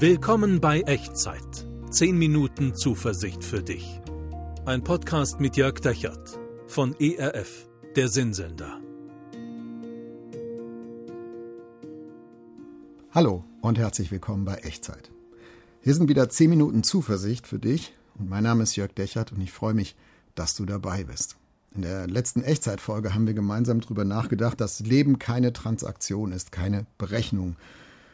Willkommen bei Echtzeit. 10 Minuten Zuversicht für dich. Ein Podcast mit Jörg Dechert von ERF, der Sinnsender. Hallo und herzlich willkommen bei Echtzeit. Hier sind wieder 10 Minuten Zuversicht für dich und mein Name ist Jörg Dechert und ich freue mich, dass du dabei bist. In der letzten Echtzeitfolge haben wir gemeinsam darüber nachgedacht, dass Leben keine Transaktion ist, keine Berechnung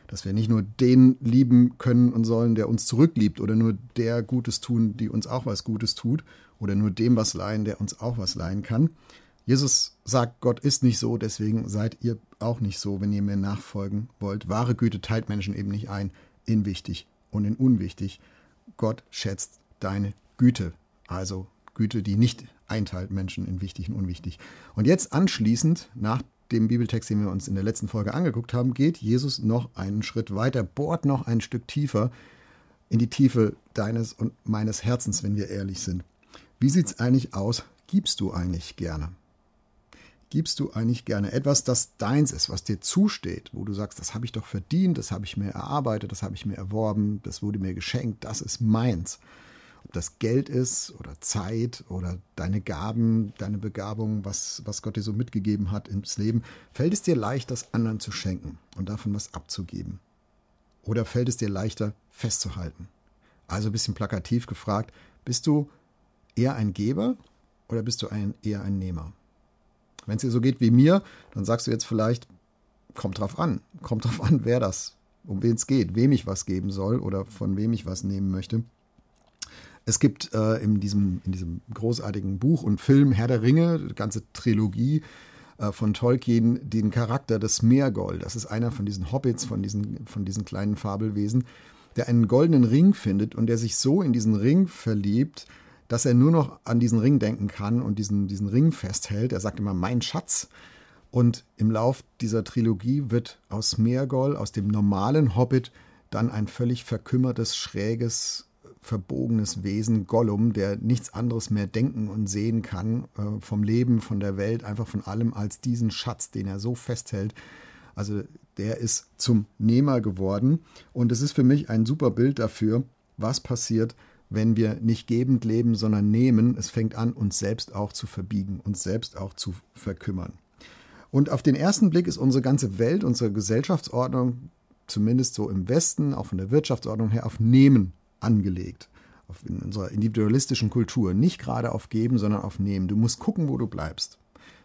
dass wir nicht nur den lieben können und sollen, der uns zurückliebt, oder nur der Gutes tun, die uns auch was Gutes tut, oder nur dem was leihen, der uns auch was leihen kann. Jesus sagt, Gott ist nicht so, deswegen seid ihr auch nicht so, wenn ihr mir nachfolgen wollt. Wahre Güte teilt Menschen eben nicht ein in wichtig und in unwichtig. Gott schätzt deine Güte, also Güte, die nicht einteilt Menschen in wichtig und unwichtig. Und jetzt anschließend, nach dem Bibeltext, den wir uns in der letzten Folge angeguckt haben, geht Jesus noch einen Schritt weiter, bohrt noch ein Stück tiefer in die Tiefe deines und meines Herzens, wenn wir ehrlich sind. Wie sieht es eigentlich aus? Gibst du eigentlich gerne? Gibst du eigentlich gerne etwas, das deins ist, was dir zusteht, wo du sagst, das habe ich doch verdient, das habe ich mir erarbeitet, das habe ich mir erworben, das wurde mir geschenkt, das ist meins ob das Geld ist oder Zeit oder deine Gaben, deine Begabung, was, was Gott dir so mitgegeben hat ins Leben, fällt es dir leicht, das anderen zu schenken und davon was abzugeben? Oder fällt es dir leichter, festzuhalten? Also ein bisschen plakativ gefragt, bist du eher ein Geber oder bist du ein, eher ein Nehmer? Wenn es dir so geht wie mir, dann sagst du jetzt vielleicht, kommt drauf an, kommt drauf an, wer das, um wen es geht, wem ich was geben soll oder von wem ich was nehmen möchte. Es gibt äh, in, diesem, in diesem großartigen Buch und Film Herr der Ringe, die ganze Trilogie äh, von Tolkien, den Charakter des Meergold. Das ist einer von diesen Hobbits, von diesen, von diesen kleinen Fabelwesen, der einen goldenen Ring findet und der sich so in diesen Ring verliebt, dass er nur noch an diesen Ring denken kann und diesen, diesen Ring festhält. Er sagt immer, mein Schatz. Und im Lauf dieser Trilogie wird aus Meergold, aus dem normalen Hobbit, dann ein völlig verkümmertes, schräges, verbogenes Wesen, Gollum, der nichts anderes mehr denken und sehen kann äh, vom Leben, von der Welt, einfach von allem als diesen Schatz, den er so festhält. Also der ist zum Nehmer geworden. Und es ist für mich ein super Bild dafür, was passiert, wenn wir nicht gebend leben, sondern nehmen. Es fängt an, uns selbst auch zu verbiegen, uns selbst auch zu verkümmern. Und auf den ersten Blick ist unsere ganze Welt, unsere Gesellschaftsordnung, zumindest so im Westen, auch von der Wirtschaftsordnung her, auf Nehmen angelegt. in unserer individualistischen Kultur. Nicht gerade auf Geben, sondern auf Nehmen. Du musst gucken, wo du bleibst.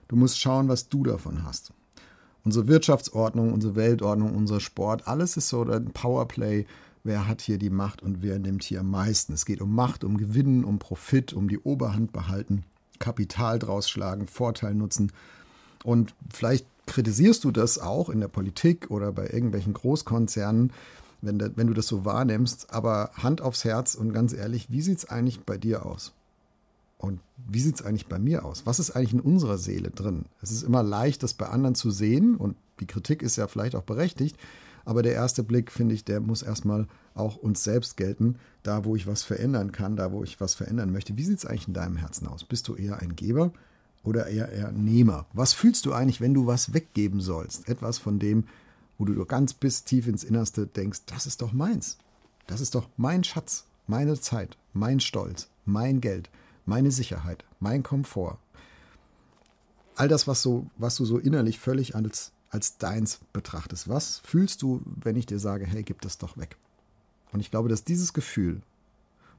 Du musst schauen, was du davon hast. Unsere Wirtschaftsordnung, unsere Weltordnung, unser Sport, alles ist so ein Powerplay. Wer hat hier die Macht und wer nimmt hier am meisten? Es geht um Macht, um Gewinnen, um Profit, um die Oberhand behalten, Kapital draus schlagen, Vorteil nutzen. Und vielleicht kritisierst du das auch in der Politik oder bei irgendwelchen Großkonzernen, wenn, wenn du das so wahrnimmst. Aber Hand aufs Herz und ganz ehrlich, wie sieht es eigentlich bei dir aus? Und wie sieht es eigentlich bei mir aus? Was ist eigentlich in unserer Seele drin? Es ist immer leicht, das bei anderen zu sehen und die Kritik ist ja vielleicht auch berechtigt, aber der erste Blick, finde ich, der muss erstmal auch uns selbst gelten, da wo ich was verändern kann, da wo ich was verändern möchte. Wie sieht es eigentlich in deinem Herzen aus? Bist du eher ein Geber oder eher ein Nehmer? Was fühlst du eigentlich, wenn du was weggeben sollst? Etwas von dem, wo du ganz bis tief ins Innerste denkst, das ist doch meins. Das ist doch mein Schatz, meine Zeit, mein Stolz, mein Geld, meine Sicherheit, mein Komfort. All das, was, so, was du so innerlich völlig als, als deins betrachtest. Was fühlst du, wenn ich dir sage, hey, gib das doch weg? Und ich glaube, dass dieses Gefühl,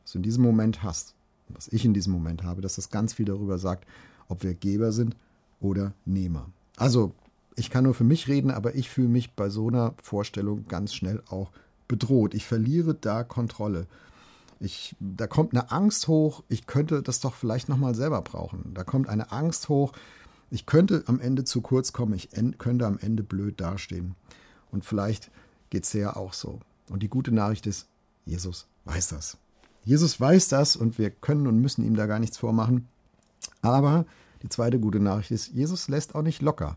was du in diesem Moment hast, was ich in diesem Moment habe, dass das ganz viel darüber sagt, ob wir Geber sind oder Nehmer. Also ich kann nur für mich reden, aber ich fühle mich bei so einer Vorstellung ganz schnell auch bedroht. Ich verliere da Kontrolle. Ich, da kommt eine Angst hoch, ich könnte das doch vielleicht nochmal selber brauchen. Da kommt eine Angst hoch, ich könnte am Ende zu kurz kommen, ich könnte am Ende blöd dastehen. Und vielleicht geht es ja auch so. Und die gute Nachricht ist, Jesus weiß das. Jesus weiß das und wir können und müssen ihm da gar nichts vormachen. Aber die zweite gute Nachricht ist, Jesus lässt auch nicht locker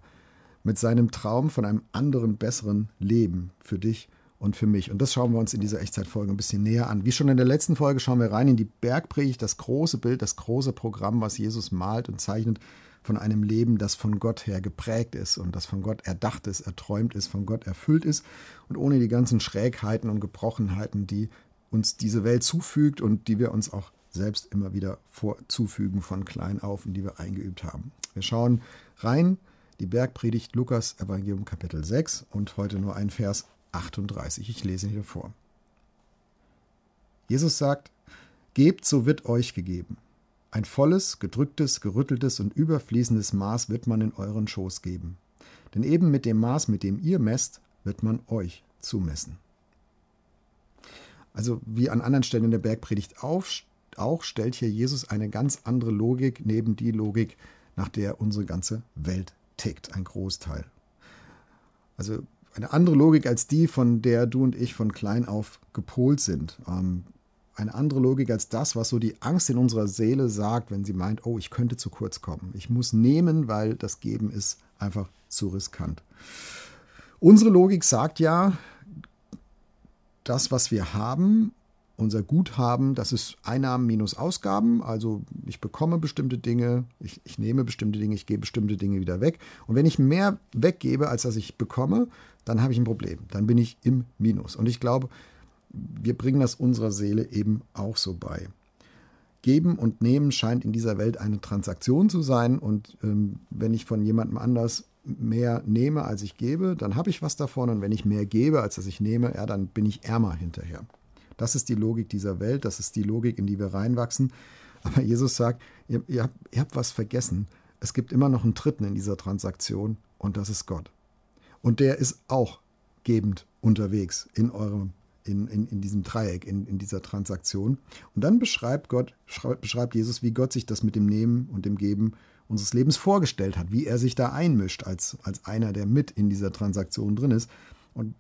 mit seinem Traum von einem anderen, besseren Leben für dich und für mich. Und das schauen wir uns in dieser Echtzeitfolge ein bisschen näher an. Wie schon in der letzten Folge schauen wir rein in die Bergpredigt, das große Bild, das große Programm, was Jesus malt und zeichnet von einem Leben, das von Gott her geprägt ist und das von Gott erdacht ist, erträumt ist, von Gott erfüllt ist und ohne die ganzen Schrägheiten und Gebrochenheiten, die uns diese Welt zufügt und die wir uns auch selbst immer wieder vorzufügen von klein auf und die wir eingeübt haben. Wir schauen rein, die Bergpredigt Lukas Evangelium Kapitel 6 und heute nur ein Vers 38. Ich lese hier vor. Jesus sagt, Gebt, so wird euch gegeben. Ein volles, gedrücktes, gerütteltes und überfließendes Maß wird man in euren Schoß geben. Denn eben mit dem Maß, mit dem ihr messt, wird man euch zumessen. Also wie an anderen Stellen in der Bergpredigt auf, auch stellt hier Jesus eine ganz andere Logik neben die Logik, nach der unsere ganze Welt tickt, ein Großteil. Also eine andere Logik als die, von der du und ich von klein auf gepolt sind. Ähm, eine andere Logik als das, was so die Angst in unserer Seele sagt, wenn sie meint, oh, ich könnte zu kurz kommen. Ich muss nehmen, weil das Geben ist einfach zu riskant. Unsere Logik sagt ja, das, was wir haben, unser Guthaben, das ist Einnahmen minus Ausgaben. Also ich bekomme bestimmte Dinge, ich, ich nehme bestimmte Dinge, ich gebe bestimmte Dinge wieder weg. Und wenn ich mehr weggebe, als dass ich bekomme, dann habe ich ein Problem. Dann bin ich im Minus. Und ich glaube, wir bringen das unserer Seele eben auch so bei. Geben und Nehmen scheint in dieser Welt eine Transaktion zu sein und ähm, wenn ich von jemandem anders mehr nehme, als ich gebe, dann habe ich was davon und wenn ich mehr gebe, als dass ich nehme, ja, dann bin ich ärmer hinterher. Das ist die Logik dieser Welt, das ist die Logik, in die wir reinwachsen. Aber Jesus sagt, ihr, ihr, habt, ihr habt was vergessen. Es gibt immer noch einen Dritten in dieser Transaktion und das ist Gott. Und der ist auch gebend unterwegs in eurem in, in, in diesem Dreieck, in, in dieser Transaktion. Und dann beschreibt Gott, beschreibt Jesus, wie Gott sich das mit dem Nehmen und dem Geben unseres Lebens vorgestellt hat, wie er sich da einmischt als, als einer, der mit in dieser Transaktion drin ist. Und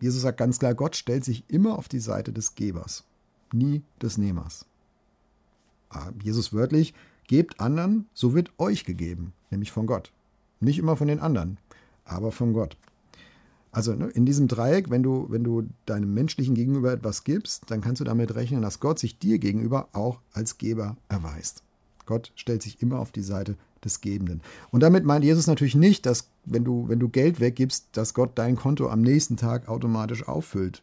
Jesus sagt ganz klar, Gott stellt sich immer auf die Seite des Gebers, nie des Nehmers. Ah, Jesus wörtlich, gebt anderen, so wird euch gegeben, nämlich von Gott. Nicht immer von den anderen, aber von Gott. Also ne, in diesem Dreieck, wenn du, wenn du deinem menschlichen Gegenüber etwas gibst, dann kannst du damit rechnen, dass Gott sich dir gegenüber auch als Geber erweist. Gott stellt sich immer auf die Seite des Gebenden. Und damit meint Jesus natürlich nicht, dass wenn du, wenn du Geld weggibst, dass Gott dein Konto am nächsten Tag automatisch auffüllt.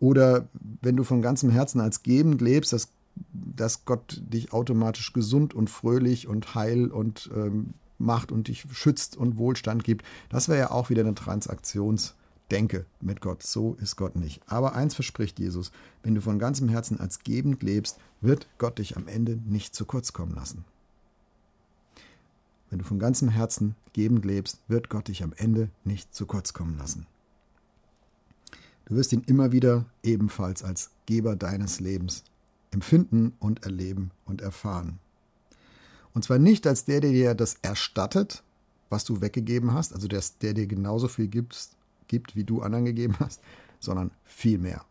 Oder wenn du von ganzem Herzen als gebend lebst, dass, dass Gott dich automatisch gesund und fröhlich und heil und ähm, macht und dich schützt und Wohlstand gibt. Das wäre ja auch wieder eine Transaktionsdenke mit Gott. So ist Gott nicht. Aber eins verspricht Jesus, wenn du von ganzem Herzen als gebend lebst, wird Gott dich am Ende nicht zu kurz kommen lassen. Wenn du von ganzem Herzen gebend lebst, wird Gott dich am Ende nicht zu kurz kommen lassen. Du wirst ihn immer wieder ebenfalls als Geber deines Lebens empfinden und erleben und erfahren. Und zwar nicht als der, der dir das erstattet, was du weggegeben hast, also der, der dir genauso viel gibt, gibt, wie du anderen gegeben hast, sondern viel mehr.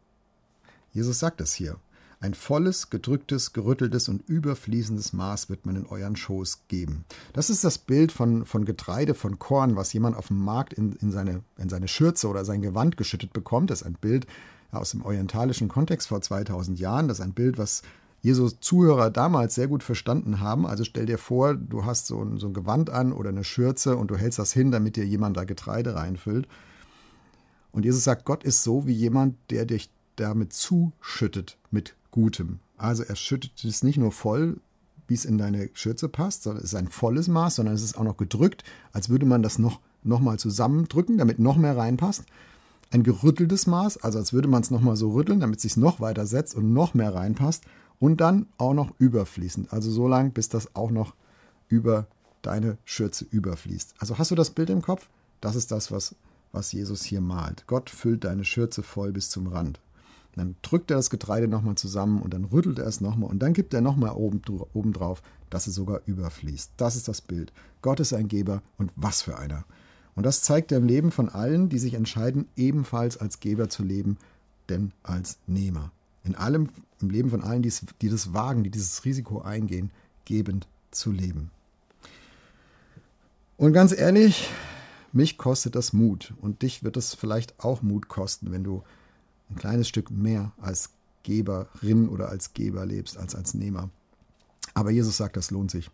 Jesus sagt es hier. Ein volles, gedrücktes, gerütteltes und überfließendes Maß wird man in euren Schoß geben. Das ist das Bild von, von Getreide, von Korn, was jemand auf dem Markt in, in, seine, in seine Schürze oder sein Gewand geschüttet bekommt. Das ist ein Bild aus dem orientalischen Kontext vor 2000 Jahren. Das ist ein Bild, was Jesus Zuhörer damals sehr gut verstanden haben. Also stell dir vor, du hast so ein, so ein Gewand an oder eine Schürze und du hältst das hin, damit dir jemand da Getreide reinfüllt. Und Jesus sagt, Gott ist so wie jemand, der dich damit zuschüttet mit Gutem. Also er schüttet es nicht nur voll, wie es in deine Schürze passt, sondern es ist ein volles Maß, sondern es ist auch noch gedrückt, als würde man das noch, noch mal zusammendrücken, damit noch mehr reinpasst. Ein gerütteltes Maß, also als würde man es noch mal so rütteln, damit es sich noch weiter setzt und noch mehr reinpasst. Und dann auch noch überfließend. Also so lang, bis das auch noch über deine Schürze überfließt. Also hast du das Bild im Kopf? Das ist das, was, was Jesus hier malt. Gott füllt deine Schürze voll bis zum Rand. Dann drückt er das Getreide nochmal zusammen und dann rüttelt er es nochmal und dann gibt er nochmal oben, oben drauf, dass es sogar überfließt. Das ist das Bild. Gott ist ein Geber und was für einer. Und das zeigt er im Leben von allen, die sich entscheiden, ebenfalls als Geber zu leben, denn als Nehmer. In allem, im Leben von allen, die, die das wagen, die dieses Risiko eingehen, gebend zu leben. Und ganz ehrlich, mich kostet das Mut und dich wird es vielleicht auch Mut kosten, wenn du ein kleines Stück mehr als Geberin oder als Geber lebst, als als Nehmer. Aber Jesus sagt, das lohnt sich.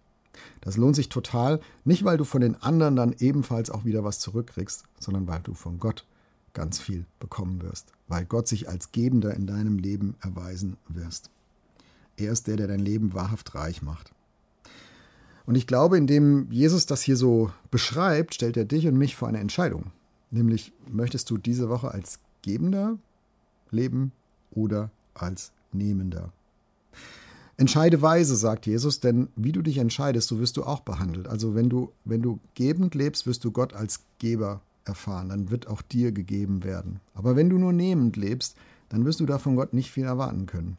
Das lohnt sich total, nicht weil du von den anderen dann ebenfalls auch wieder was zurückkriegst, sondern weil du von Gott ganz viel bekommen wirst, weil Gott sich als Gebender in deinem Leben erweisen wirst. Er ist der, der dein Leben wahrhaft reich macht. Und ich glaube, indem Jesus das hier so beschreibt, stellt er dich und mich vor eine Entscheidung. Nämlich, möchtest du diese Woche als Gebender leben oder als Nehmender? Entscheide weise, sagt Jesus, denn wie du dich entscheidest, so wirst du auch behandelt. Also wenn du, wenn du gebend lebst, wirst du Gott als Geber erfahren, dann wird auch dir gegeben werden. Aber wenn du nur nehmend lebst, dann wirst du davon Gott nicht viel erwarten können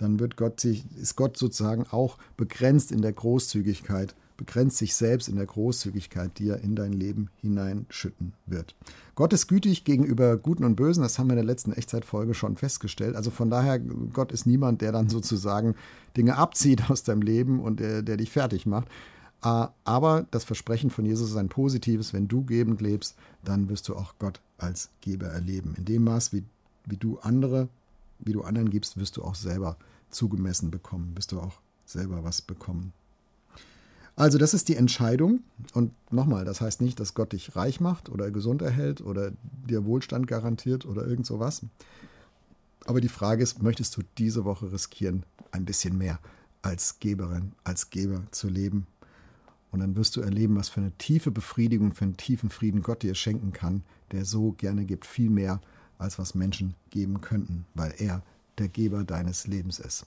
dann wird Gott sich, ist Gott sozusagen auch begrenzt in der Großzügigkeit, begrenzt sich selbst in der Großzügigkeit, die er in dein Leben hineinschütten wird. Gott ist gütig gegenüber Guten und Bösen, das haben wir in der letzten Echtzeitfolge schon festgestellt. Also von daher, Gott ist niemand, der dann sozusagen Dinge abzieht aus deinem Leben und der, der dich fertig macht. Ah, aber das Versprechen von Jesus ist ein positives. Wenn du gebend lebst, dann wirst du auch Gott als Geber erleben. In dem Maß, wie, wie du andere, wie du anderen gibst, wirst du auch selber zugemessen bekommen, wirst du auch selber was bekommen. Also das ist die Entscheidung. Und nochmal, das heißt nicht, dass Gott dich reich macht oder gesund erhält oder dir Wohlstand garantiert oder irgend sowas. Aber die Frage ist, möchtest du diese Woche riskieren, ein bisschen mehr als Geberin, als Geber zu leben? Und dann wirst du erleben, was für eine tiefe Befriedigung, für einen tiefen Frieden Gott dir schenken kann, der so gerne gibt, viel mehr, als was Menschen geben könnten, weil er der Geber deines Lebens ist.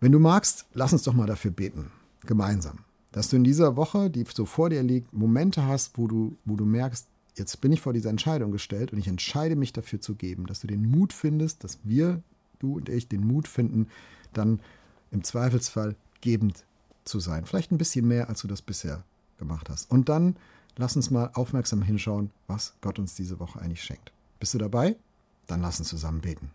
Wenn du magst, lass uns doch mal dafür beten, gemeinsam, dass du in dieser Woche, die so vor dir liegt, Momente hast, wo du, wo du merkst, jetzt bin ich vor dieser Entscheidung gestellt und ich entscheide mich dafür zu geben, dass du den Mut findest, dass wir, du und ich, den Mut finden, dann im Zweifelsfall gebend zu sein. Vielleicht ein bisschen mehr, als du das bisher gemacht hast. Und dann lass uns mal aufmerksam hinschauen, was Gott uns diese Woche eigentlich schenkt. Bist du dabei? Dann lass uns zusammen beten.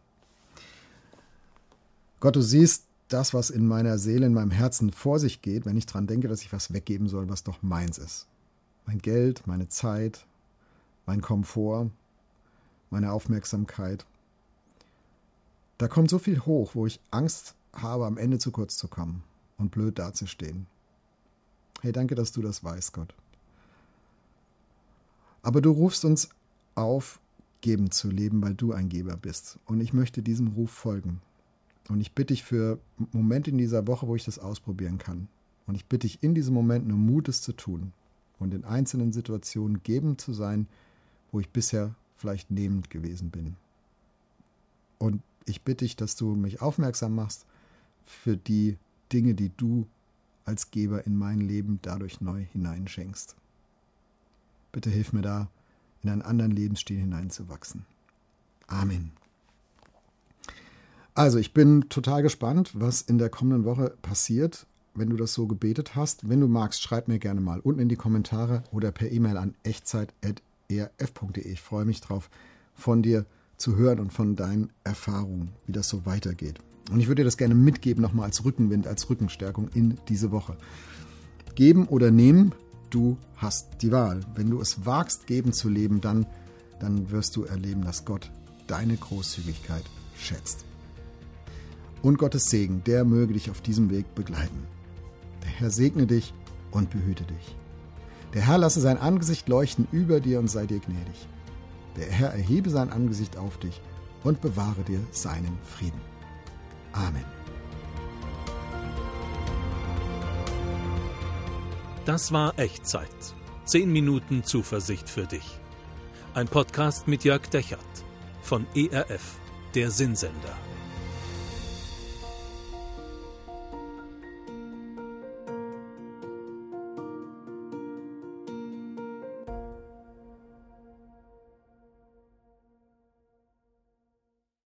Gott, du siehst das, was in meiner Seele, in meinem Herzen vor sich geht, wenn ich daran denke, dass ich was weggeben soll, was doch meins ist. Mein Geld, meine Zeit, mein Komfort, meine Aufmerksamkeit. Da kommt so viel hoch, wo ich Angst habe, am Ende zu kurz zu kommen und blöd dazustehen. Hey, danke, dass du das weißt, Gott. Aber du rufst uns auf, geben zu leben, weil du ein Geber bist. Und ich möchte diesem Ruf folgen. Und ich bitte dich für Momente in dieser Woche, wo ich das ausprobieren kann. Und ich bitte dich in diesem Moment nur Mutes zu tun und in einzelnen Situationen gebend zu sein, wo ich bisher vielleicht nehmend gewesen bin. Und ich bitte dich, dass du mich aufmerksam machst für die Dinge, die du als Geber in mein Leben dadurch neu hineinschenkst. Bitte hilf mir da, in einen anderen Lebensstil hineinzuwachsen. Amen. Also, ich bin total gespannt, was in der kommenden Woche passiert, wenn du das so gebetet hast. Wenn du magst, schreib mir gerne mal unten in die Kommentare oder per E-Mail an echtzeit.erf.de. Ich freue mich drauf, von dir zu hören und von deinen Erfahrungen, wie das so weitergeht. Und ich würde dir das gerne mitgeben, nochmal als Rückenwind, als Rückenstärkung in diese Woche. Geben oder nehmen, du hast die Wahl. Wenn du es wagst, geben zu leben, dann, dann wirst du erleben, dass Gott deine Großzügigkeit schätzt. Und Gottes Segen, der möge dich auf diesem Weg begleiten. Der Herr segne dich und behüte dich. Der Herr lasse sein Angesicht leuchten über dir und sei dir gnädig. Der Herr erhebe sein Angesicht auf dich und bewahre dir seinen Frieden. Amen. Das war Echtzeit. Zehn Minuten Zuversicht für dich. Ein Podcast mit Jörg Dechert von ERF, der Sinnsender.